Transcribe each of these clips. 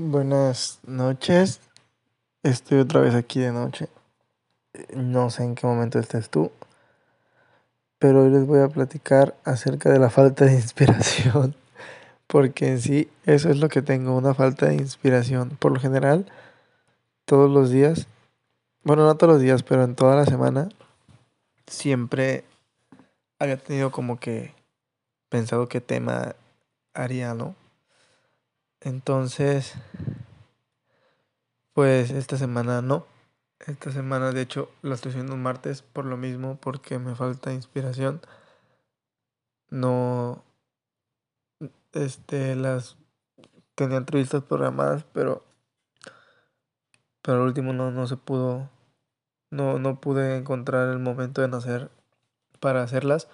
Buenas noches. Estoy otra vez aquí de noche. No sé en qué momento estés tú, pero hoy les voy a platicar acerca de la falta de inspiración. Porque en sí, eso es lo que tengo, una falta de inspiración. Por lo general, todos los días, bueno, no todos los días, pero en toda la semana, siempre había tenido como que pensado qué tema haría, ¿no? Entonces, pues esta semana no. Esta semana, de hecho, la estoy haciendo un martes por lo mismo, porque me falta inspiración. No, este, las tenía entrevistas programadas, pero, pero al último no, no se pudo, no, no pude encontrar el momento de nacer para hacerlas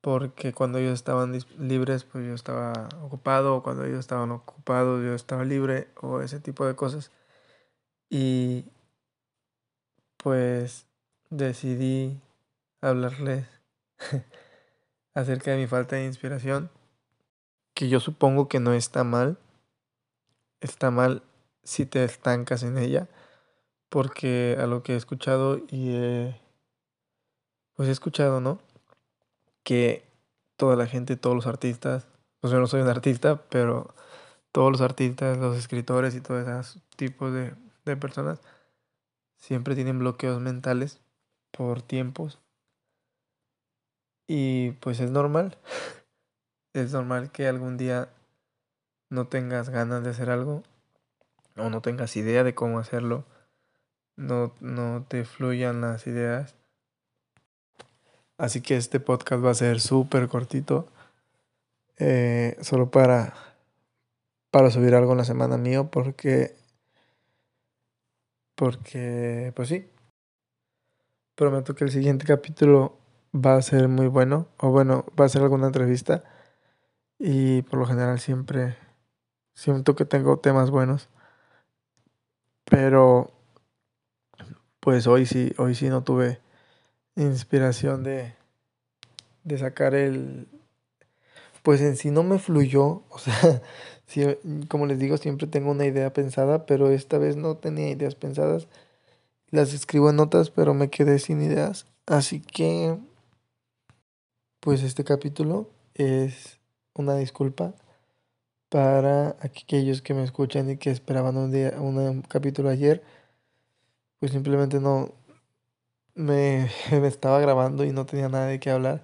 porque cuando ellos estaban libres, pues yo estaba ocupado, o cuando ellos estaban ocupados, yo estaba libre, o ese tipo de cosas. Y pues decidí hablarles acerca de mi falta de inspiración, que yo supongo que no está mal, está mal si te estancas en ella, porque a lo que he escuchado y he, pues he escuchado, ¿no? Que toda la gente, todos los artistas, pues yo no soy un artista, pero todos los artistas, los escritores y todos esos tipos de, de personas siempre tienen bloqueos mentales por tiempos. Y pues es normal. Es normal que algún día no tengas ganas de hacer algo o no tengas idea de cómo hacerlo. No, no te fluyan las ideas Así que este podcast va a ser súper cortito. Eh, solo para, para subir algo en la semana mío porque... Porque, pues sí. Prometo que el siguiente capítulo va a ser muy bueno. O bueno, va a ser alguna entrevista. Y por lo general siempre siento que tengo temas buenos. Pero pues hoy sí, hoy sí no tuve inspiración de, de sacar el... Pues en sí no me fluyó, o sea, como les digo, siempre tengo una idea pensada, pero esta vez no tenía ideas pensadas. Las escribo en notas, pero me quedé sin ideas. Así que, pues este capítulo es una disculpa para aquellos que me escuchan y que esperaban un día un capítulo ayer. Pues simplemente no, me, me, estaba grabando y no tenía nada de qué hablar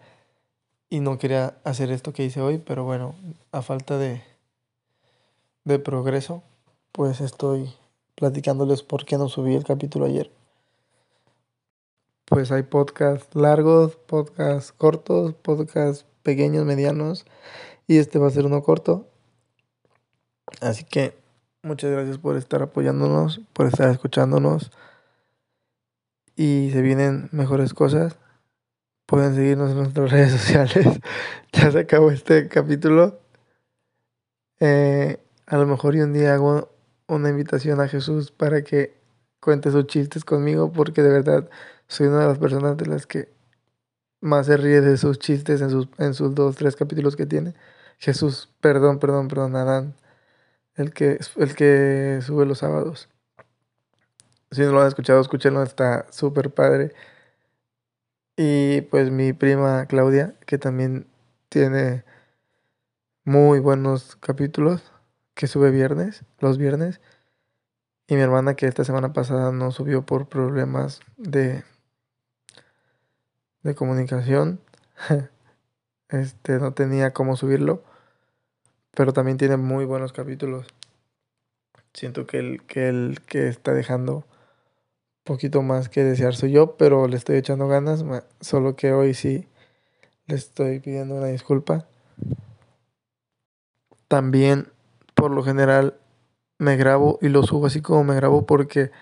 y no quería hacer esto que hice hoy, pero bueno, a falta de, de progreso, pues estoy platicándoles por qué no subí el capítulo ayer. Pues hay podcasts largos, podcasts cortos, podcasts pequeños, medianos y este va a ser uno corto. Así que muchas gracias por estar apoyándonos, por estar escuchándonos y se vienen mejores cosas. Pueden seguirnos en nuestras redes sociales. ya se acabó este capítulo. Eh, a lo mejor y un día hago una invitación a Jesús para que cuente sus chistes conmigo, porque de verdad soy una de las personas de las que más se ríe de sus chistes en sus, en sus dos, tres capítulos que tiene. Jesús, perdón, perdón, perdón, Adán, el que, el que sube los sábados. Si no lo han escuchado, escúchenlo, está súper padre. Y pues mi prima Claudia, que también tiene muy buenos capítulos, que sube viernes, los viernes. Y mi hermana que esta semana pasada no subió por problemas de, de comunicación. este no tenía cómo subirlo. Pero también tiene muy buenos capítulos. Siento que el que, el que está dejando poquito más que desear soy yo, pero le estoy echando ganas, solo que hoy sí le estoy pidiendo una disculpa. También, por lo general, me grabo y lo subo así como me grabo porque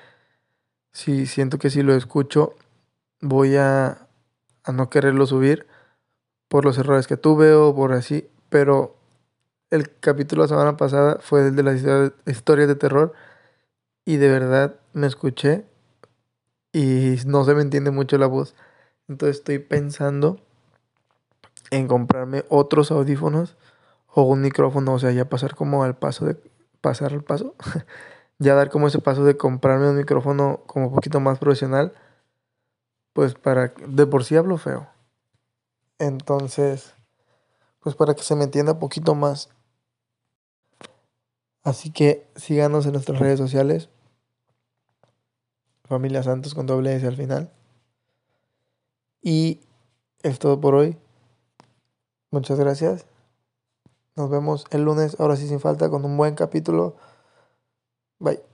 si siento que si lo escucho voy a, a no quererlo subir por los errores que tuve o por así, pero el capítulo la semana pasada fue el de las historias de terror y de verdad me escuché y no se me entiende mucho la voz. Entonces estoy pensando en comprarme otros audífonos o un micrófono, o sea, ya pasar como al paso de pasar el paso. ya dar como ese paso de comprarme un micrófono como un poquito más profesional. Pues para... De por sí hablo feo. Entonces, pues para que se me entienda un poquito más. Así que síganos en nuestras redes sociales. Familia Santos con doble S al final. Y es todo por hoy. Muchas gracias. Nos vemos el lunes, ahora sí sin falta, con un buen capítulo. Bye.